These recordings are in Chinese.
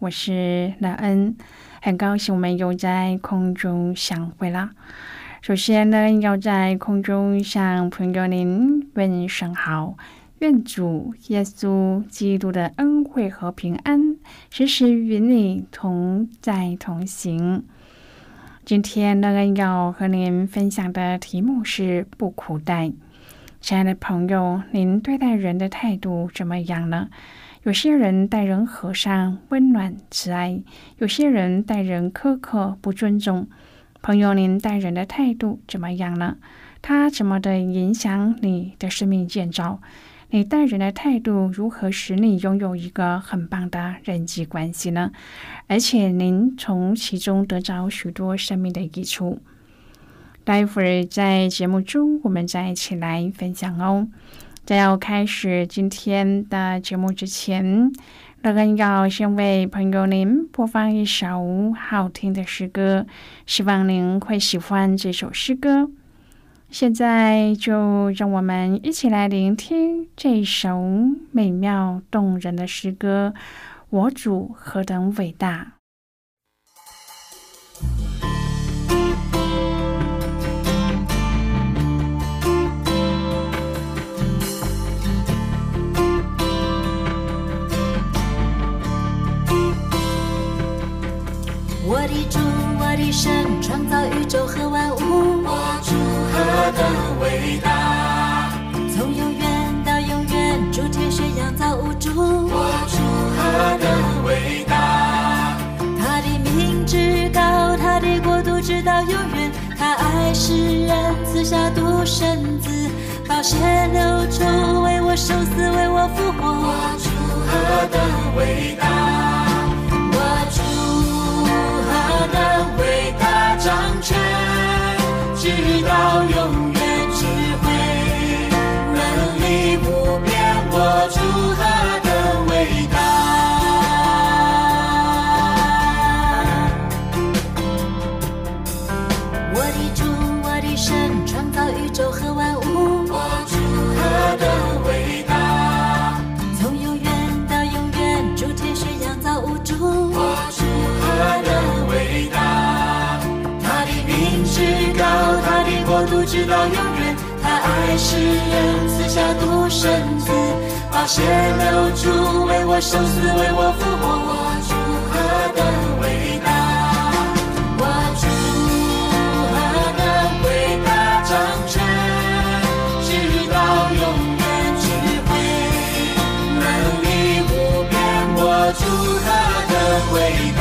我是乐恩，很高兴我们又在空中相会了。首先呢，要在空中向朋友您问声好，愿主耶稣基督的恩惠和平安时时与你同在同行。今天乐恩要和您分享的题目是不苦待。亲爱的朋友，您对待人的态度怎么样呢？有些人待人和善、温暖、慈爱；有些人待人苛刻、不尊重。朋友，您待人的态度怎么样呢？他怎么的影响你的生命建造？你待人的态度如何使你拥有一个很棒的人际关系呢？而且您从其中得着许多生命的益处。待会儿在节目中，我们再一起来分享哦。在要开始今天的节目之前，乐恩要先为朋友您播放一首好听的诗歌，希望您会喜欢这首诗歌。现在就让我们一起来聆听这首美妙动人的诗歌。我主何等伟大！我的主，我的神，创造宇宙和万物。我主何等伟大！从永远到永远，诸天宣扬造物主。我主何等伟大！他的名至高，他的国度直到永远。他爱世人，赐下独生子，宝血流出，为我受死，为我复活。我主何等伟大！到永远。他爱世人，赐下独生子，把血流出，为我受死，为我复活。我主何等伟大！我主何等伟大！掌权直到永远，智慧能力无边。我主何等伟大！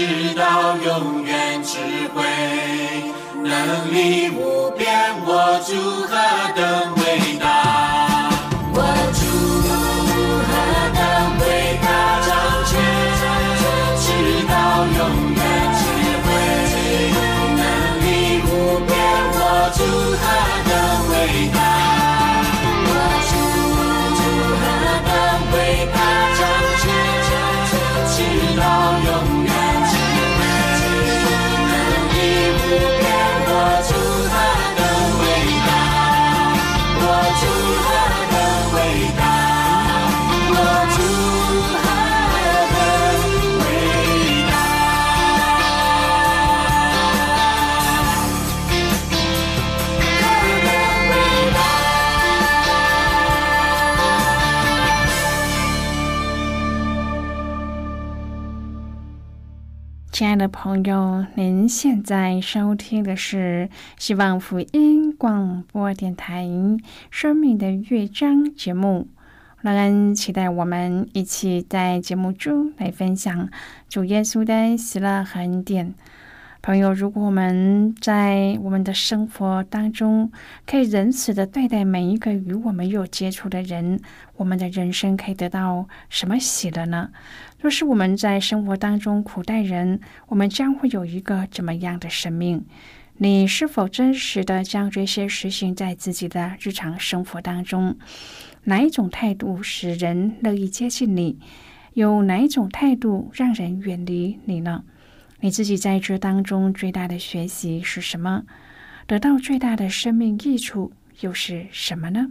直到永远，智慧能力无边。我祝何等伟亲爱的朋友，您现在收听的是希望福音广播电台《生命的乐章》节目。让人期待我们一起在节目中来分享主耶稣的喜乐和恩典。朋友，如果我们在我们的生活当中可以仁慈的对待每一个与我们有接触的人，我们的人生可以得到什么喜乐呢？若是我们在生活当中苦待人，我们将会有一个怎么样的生命？你是否真实的将这些实行在自己的日常生活当中？哪一种态度使人乐意接近你？有哪一种态度让人远离你呢？你自己在这当中最大的学习是什么？得到最大的生命益处又是什么呢？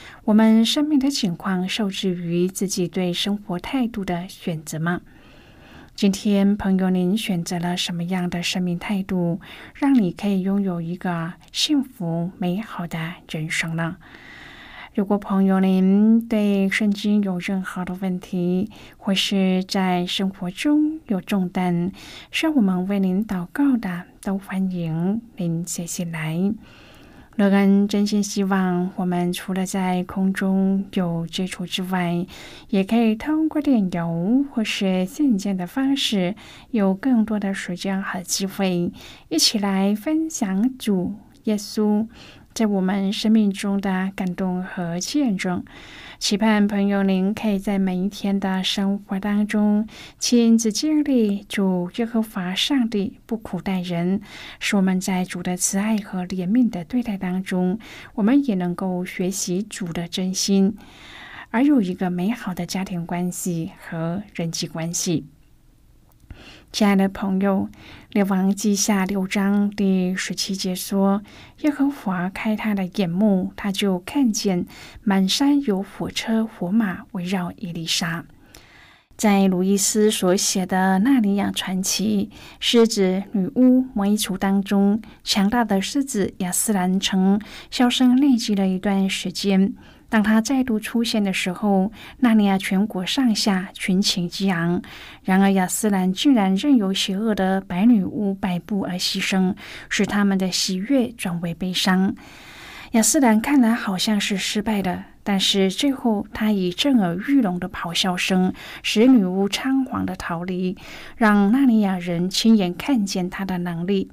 我们生命的情况受制于自己对生活态度的选择吗？今天，朋友，您选择了什么样的生命态度，让你可以拥有一个幸福美好的人生呢？如果朋友您对圣经有任何的问题，或是在生活中有重担，需要我们为您祷告的，都欢迎您写信来。乐恩真心希望，我们除了在空中有接触之外，也可以通过电邮或是信件的方式，有更多的时间和机会，一起来分享主耶稣。在我们生命中的感动和见证，期盼朋友您可以在每一天的生活当中亲自经历主耶和华上帝不苦待人，使我们在主的慈爱和怜悯的对待当中，我们也能够学习主的真心，而有一个美好的家庭关系和人际关系。亲爱的朋友，《列王记下》六章第十七节说：“耶和华开他的眼目，他就看见满山有火车火马围绕伊丽莎。”在鲁伊斯所写的《纳尼亚传奇》狮子女巫魔衣橱当中，强大的狮子亚斯兰城销声匿迹了一段时间。当他再度出现的时候，纳尼亚全国上下群情激昂。然而，亚斯兰竟然任由邪恶的白女巫摆布而牺牲，使他们的喜悦转为悲伤。亚斯兰看来好像是失败的，但是最后他以震耳欲聋的咆哮声，使女巫仓皇的逃离，让纳尼亚人亲眼看见他的能力。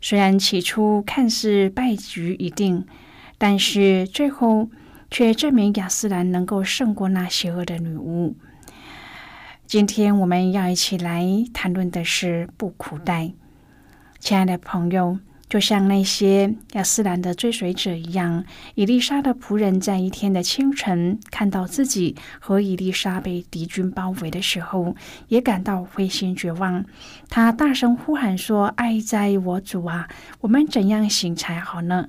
虽然起初看似败局已定，但是最后。却证明亚斯兰能够胜过那邪恶的女巫。今天我们要一起来谈论的是不苦待，亲爱的朋友，就像那些亚斯兰的追随者一样，伊丽莎的仆人在一天的清晨看到自己和伊丽莎被敌军包围的时候，也感到灰心绝望。他大声呼喊说：“爱在我主啊，我们怎样行才好呢？”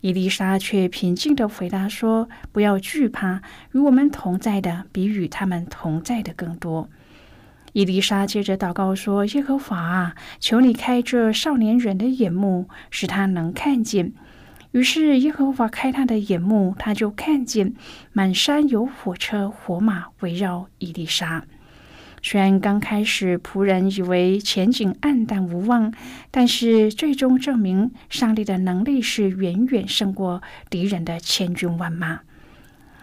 伊丽莎却平静地回答说：“不要惧怕，与我们同在的比与他们同在的更多。”伊丽莎接着祷告说：“耶和华啊，求你开这少年人的眼目，使他能看见。”于是耶和华开他的眼目，他就看见满山有火车火马围绕伊丽莎。虽然刚开始仆人以为前景暗淡无望，但是最终证明上帝的能力是远远胜过敌人的千军万马。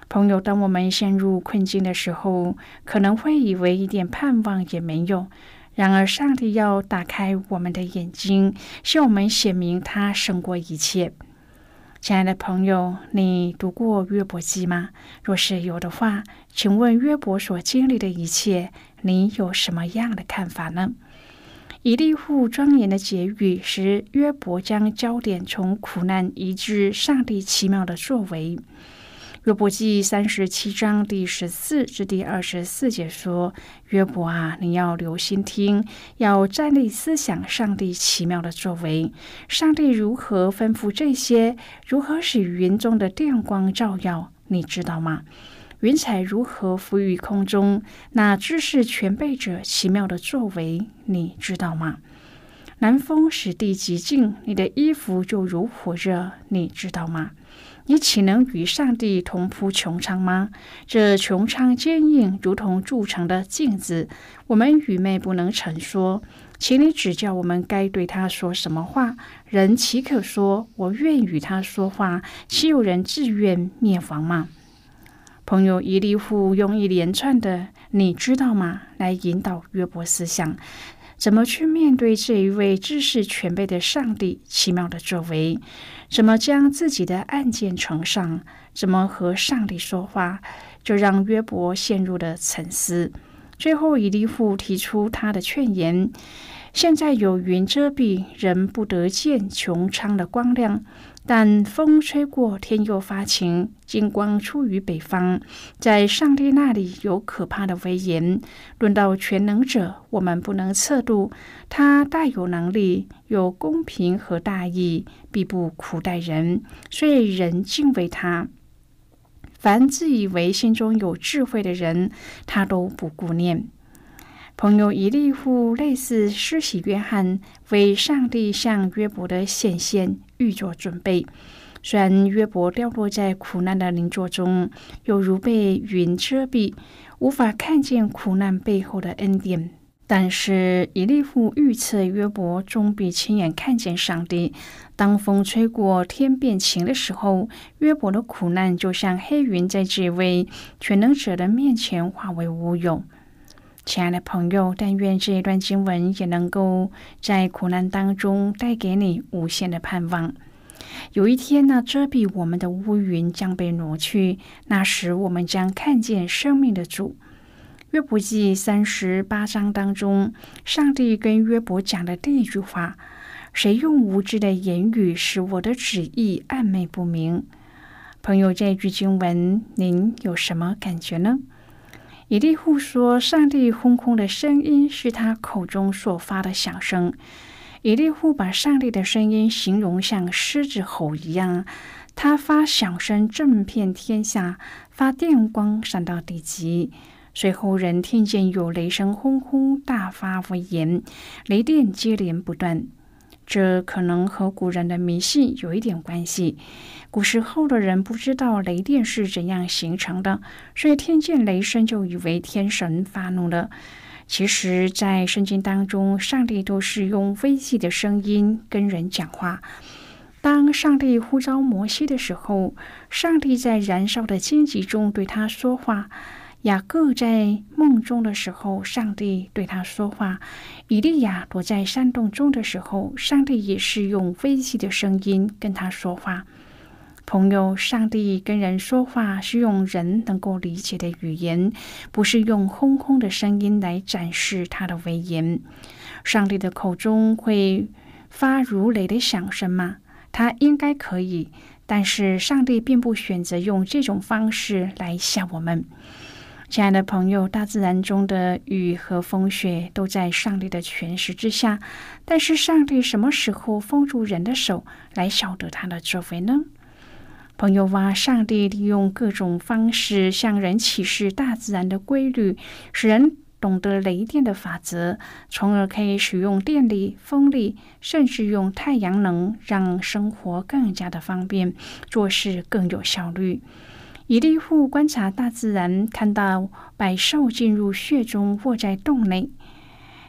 朋友，当我们陷入困境的时候，可能会以为一点盼望也没有。然而，上帝要打开我们的眼睛，向我们显明他胜过一切。亲爱的朋友，你读过约伯记吗？若是有的话，请问约伯所经历的一切，你有什么样的看法呢？以利户庄严的结语使约伯将焦点从苦难移至上帝奇妙的作为。约伯记三十七章第十四至第二十四节说：“约伯啊，你要留心听，要站立思想上帝奇妙的作为。上帝如何吩咐这些？如何使云中的电光照耀？你知道吗？云彩如何浮于空中？那知识全备者奇妙的作为，你知道吗？南风使地极静，你的衣服就如火热，你知道吗？”你岂能与上帝同铺穹苍吗？这穹苍坚硬，如同铸成的镜子。我们愚昧不能成说，请你指教我们该对他说什么话。人岂可说我愿与他说话？岂有人自愿灭亡吗？朋友伊利户用一连串的“你知道吗”来引导约伯思想。怎么去面对这一位知识全备的上帝奇妙的作为？怎么将自己的案件呈上？怎么和上帝说话？就让约伯陷入了沉思。最后，以利户提出他的劝言。现在有云遮蔽，人不得见穹苍的光亮。但风吹过，天又发晴，金光出于北方。在上帝那里有可怕的威严。论到全能者，我们不能测度。他大有能力，有公平和大义，必不苦待人，所以人敬畏他。凡自以为心中有智慧的人，他都不顾念。朋友一利户类似施洗约翰，为上帝向约伯的显现预做准备。虽然约伯掉落在苦难的灵座中，犹如被云遮蔽，无法看见苦难背后的恩典，但是以利户预测约伯终必亲眼看见上帝。当风吹过，天变晴的时候，约伯的苦难就像黑云，在这位全能者的面前化为乌有。亲爱的朋友，但愿这一段经文也能够在苦难当中带给你无限的盼望。有一天，那遮蔽我们的乌云将被挪去，那时我们将看见生命的主。约伯记三十八章当中，上帝跟约伯讲的第一句话：“谁用无知的言语使我的旨意暧昧不明？”朋友，这句经文您有什么感觉呢？以利户说：“上帝轰轰的声音是他口中所发的响声。”以利户把上帝的声音形容像狮子吼一样，他发响声震遍天下，发电光闪到地极。随后人听见有雷声轰轰，大发威严，雷电接连不断。这可能和古人的迷信有一点关系。古时候的人不知道雷电是怎样形成的，所以听见雷声就以为天神发怒了。其实，在圣经当中，上帝都是用微细的声音跟人讲话。当上帝呼召摩西的时候，上帝在燃烧的荆棘中对他说话；雅各在梦中的时候，上帝对他说话；以利亚躲在山洞中的时候，上帝也是用微细的声音跟他说话。朋友，上帝跟人说话是用人能够理解的语言，不是用轰轰的声音来展示他的威严。上帝的口中会发如雷的响声吗？他应该可以，但是上帝并不选择用这种方式来吓我们。亲爱的朋友，大自然中的雨和风雪都在上帝的权势之下，但是上帝什么时候封住人的手来晓得他的作为呢？朋友哇上帝利用各种方式向人启示大自然的规律，使人懂得雷电的法则，从而可以使用电力、风力，甚至用太阳能，让生活更加的方便，做事更有效率。以利户观察大自然，看到百兽进入穴中，卧在洞内。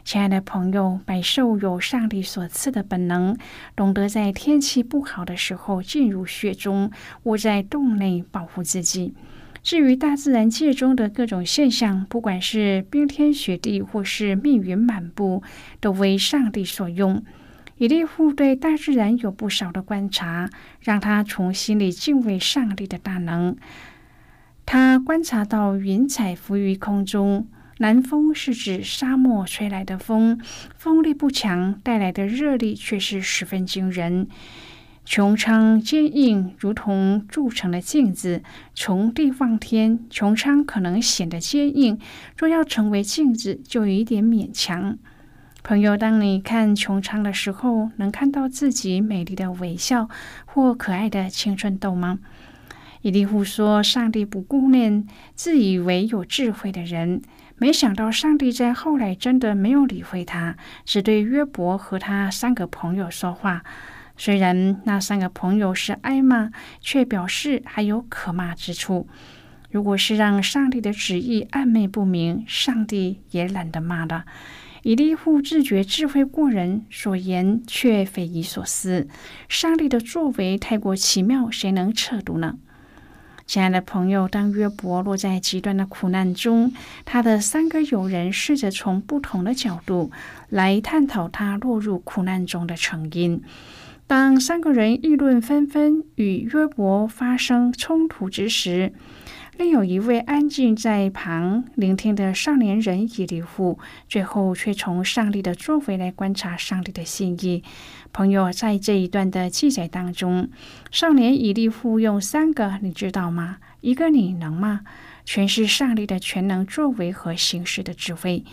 亲爱的朋友，百兽有上帝所赐的本能，懂得在天气不好的时候进入穴中，窝在洞内保护自己。至于大自然界中的各种现象，不管是冰天雪地，或是密云满布，都为上帝所用。以利户对大自然有不少的观察，让他从心里敬畏上帝的大能。他观察到云彩浮于空中。南风是指沙漠吹来的风，风力不强，带来的热力却是十分惊人。穹苍坚硬，如同铸成的镜子。从地望天，穹苍可能显得坚硬；若要成为镜子，就有一点勉强。朋友，当你看穹苍的时候，能看到自己美丽的微笑或可爱的青春痘吗？伊利户说：“上帝不顾念自以为有智慧的人。”没想到，上帝在后来真的没有理会他，只对约伯和他三个朋友说话。虽然那三个朋友是挨骂，却表示还有可骂之处。如果是让上帝的旨意暧昧不明，上帝也懒得骂了。以利户自觉智慧过人，所言却匪夷所思。上帝的作为太过奇妙，谁能测度呢？亲爱的朋友，当约伯落在极端的苦难中，他的三个友人试着从不同的角度来探讨他落入苦难中的成因。当三个人议论纷纷，与约伯发生冲突之时，另有一位安静在旁聆听的少年人以利户，最后却从上帝的作为来观察上帝的心意。朋友，在这一段的记载当中，少年以利户用三个，你知道吗？一个你能吗？全是上帝的全能作为和行事的智慧。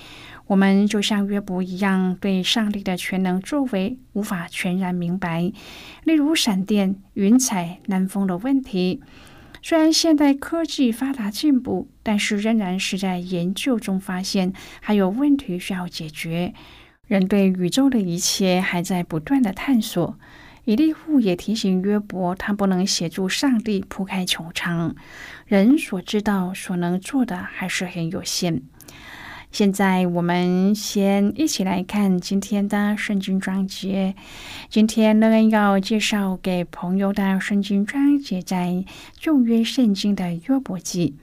我们就像约伯一样，对上帝的全能作为无法全然明白。例如闪电、云彩、南风的问题，虽然现代科技发达进步，但是仍然是在研究中发现还有问题需要解决。人对宇宙的一切还在不断的探索。以利户也提醒约伯，他不能协助上帝铺开穹苍，人所知道、所能做的还是很有限。现在我们先一起来看今天的圣经章节。今天乐恩要介绍给朋友的圣经章节在旧约圣经的约伯记。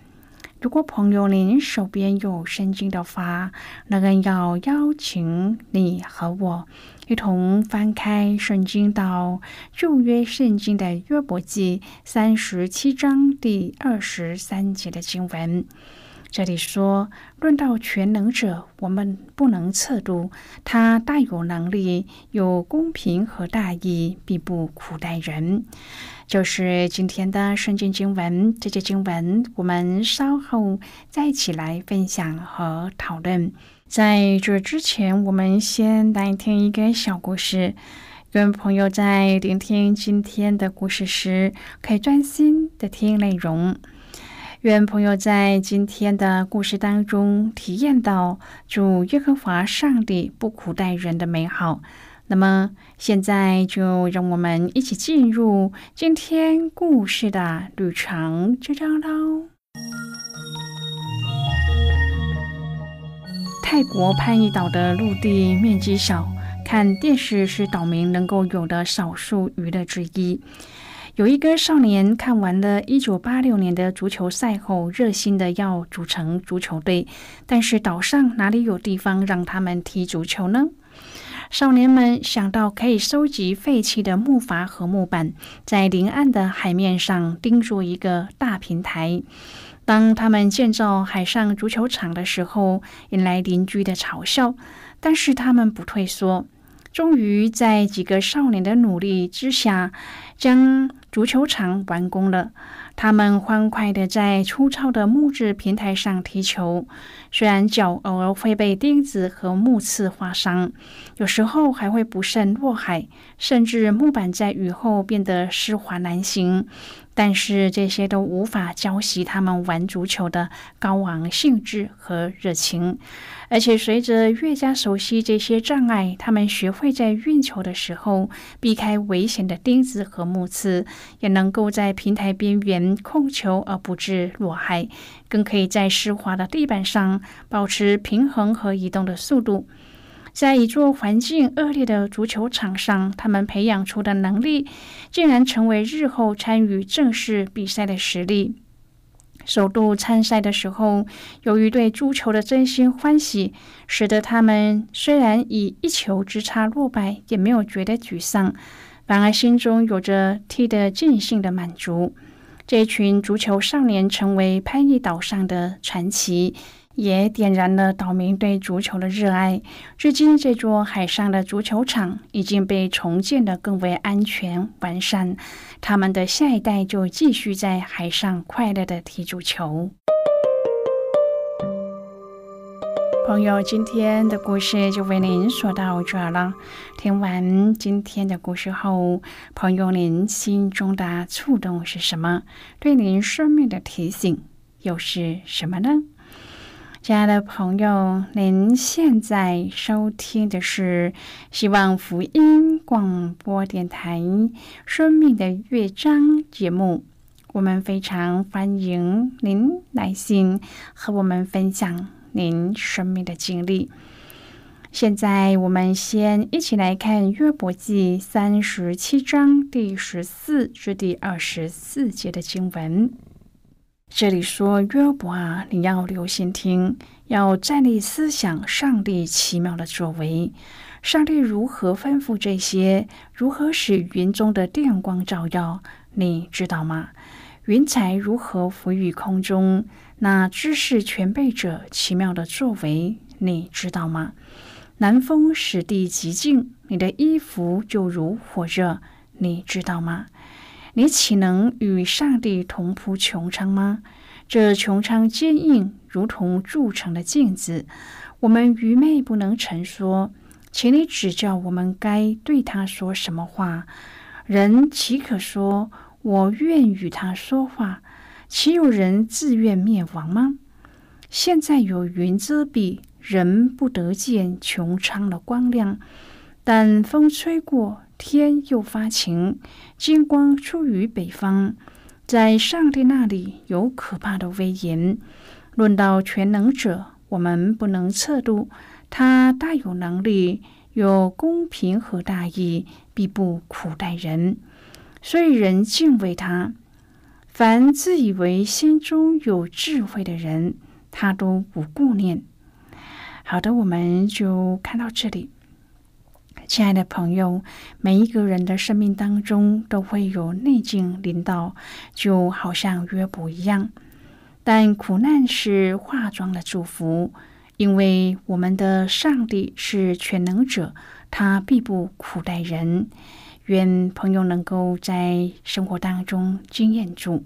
如果朋友您手边有圣经的话，乐恩要邀请你和我一同翻开圣经到旧约圣经的约伯记三十七章第二十三节的经文。这里说，论到全能者，我们不能测度他大有能力，有公平和大义，必不苦待人。就是今天的圣经经文，这些经文我们稍后再一起来分享和讨论。在这之前，我们先来听一个小故事。愿朋友在聆听今天的故事时，可以专心的听内容。愿朋友在今天的故事当中体验到主耶和华上帝不苦待人的美好。那么，现在就让我们一起进入今天故事的旅程之中喽。泰国潘一岛的陆地面积小，看电视是岛民能够有的少数娱乐之一。有一个少年看完了一九八六年的足球赛后，热心的要组成足球队，但是岛上哪里有地方让他们踢足球呢？少年们想到可以收集废弃的木筏和木板，在临岸的海面上钉住一个大平台。当他们建造海上足球场的时候，引来邻居的嘲笑，但是他们不退缩。终于在几个少年的努力之下，将足球场完工了。他们欢快地在粗糙的木质平台上踢球，虽然脚偶尔会被钉子和木刺划伤，有时候还会不慎落海，甚至木板在雨后变得湿滑难行。但是这些都无法浇熄他们玩足球的高昂兴致和热情，而且随着越加熟悉这些障碍，他们学会在运球的时候避开危险的钉子和木刺，也能够在平台边缘控球而不致落海，更可以在湿滑的地板上保持平衡和移动的速度。在一座环境恶劣的足球场上，他们培养出的能力，竟然成为日后参与正式比赛的实力。首度参赛的时候，由于对足球的真心欢喜，使得他们虽然以一球之差落败，也没有觉得沮丧，反而心中有着踢得尽兴的满足。这群足球少年成为潘邑岛上的传奇。也点燃了岛民对足球的热爱。至今，这座海上的足球场已经被重建的更为安全完善，他们的下一代就继续在海上快乐的踢足球。朋友，今天的故事就为您说到这了。听完今天的故事后，朋友您心中的触动是什么？对您生命的提醒又是什么呢？亲爱的朋友，您现在收听的是希望福音广播电台《生命的乐章》节目。我们非常欢迎您来信和我们分享。您生命的经历。现在，我们先一起来看约伯记三十七章第十四至第二十四节的经文。这里说：“约伯啊，你要留心听，要站立思想上帝奇妙的作为。上帝如何吩咐这些？如何使云中的电光照耀？你知道吗？云彩如何浮于空中？”那知识全备者奇妙的作为，你知道吗？南风使地极静，你的衣服就如火热，你知道吗？你岂能与上帝同铺穹苍吗？这穹苍坚硬，如同铸成的镜子。我们愚昧不能成说，请你指教我们该对他说什么话。人岂可说我愿与他说话？岂有人自愿灭亡吗？现在有云遮蔽，人不得见穹苍的光亮。但风吹过，天又发晴，金光出于北方。在上帝那里有可怕的威严。论到全能者，我们不能测度。他大有能力，有公平和大义，必不苦待人，所以人敬畏他。凡自以为心中有智慧的人，他都不顾念。好的，我们就看到这里。亲爱的朋友，每一个人的生命当中都会有逆境临到，就好像约伯一样。但苦难是化妆的祝福，因为我们的上帝是全能者，他必不苦待人。愿朋友能够在生活当中经验住。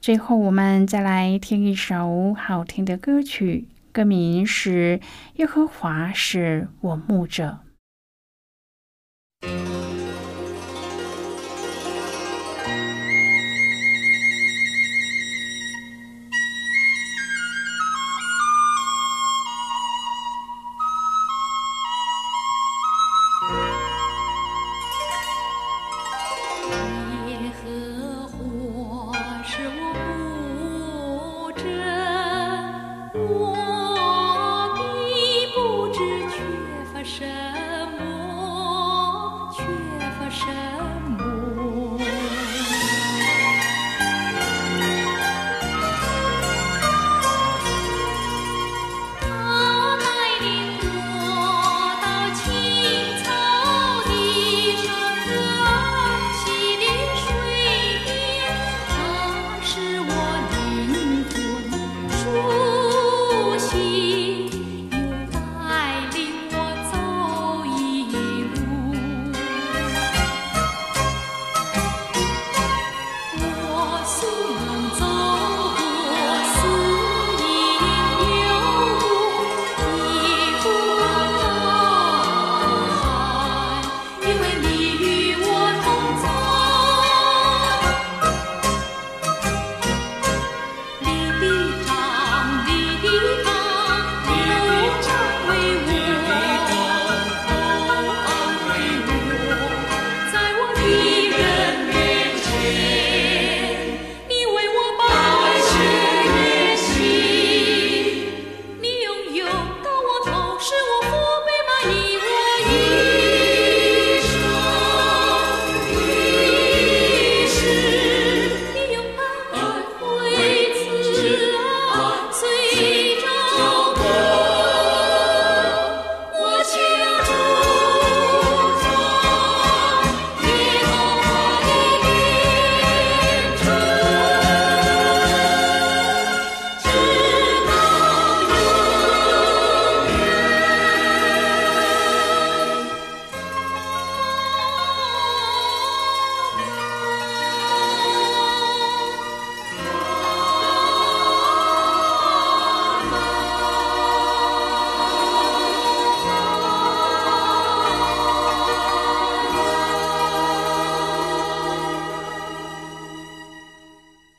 最后，我们再来听一首好听的歌曲，歌名是《耶和华是我牧者》。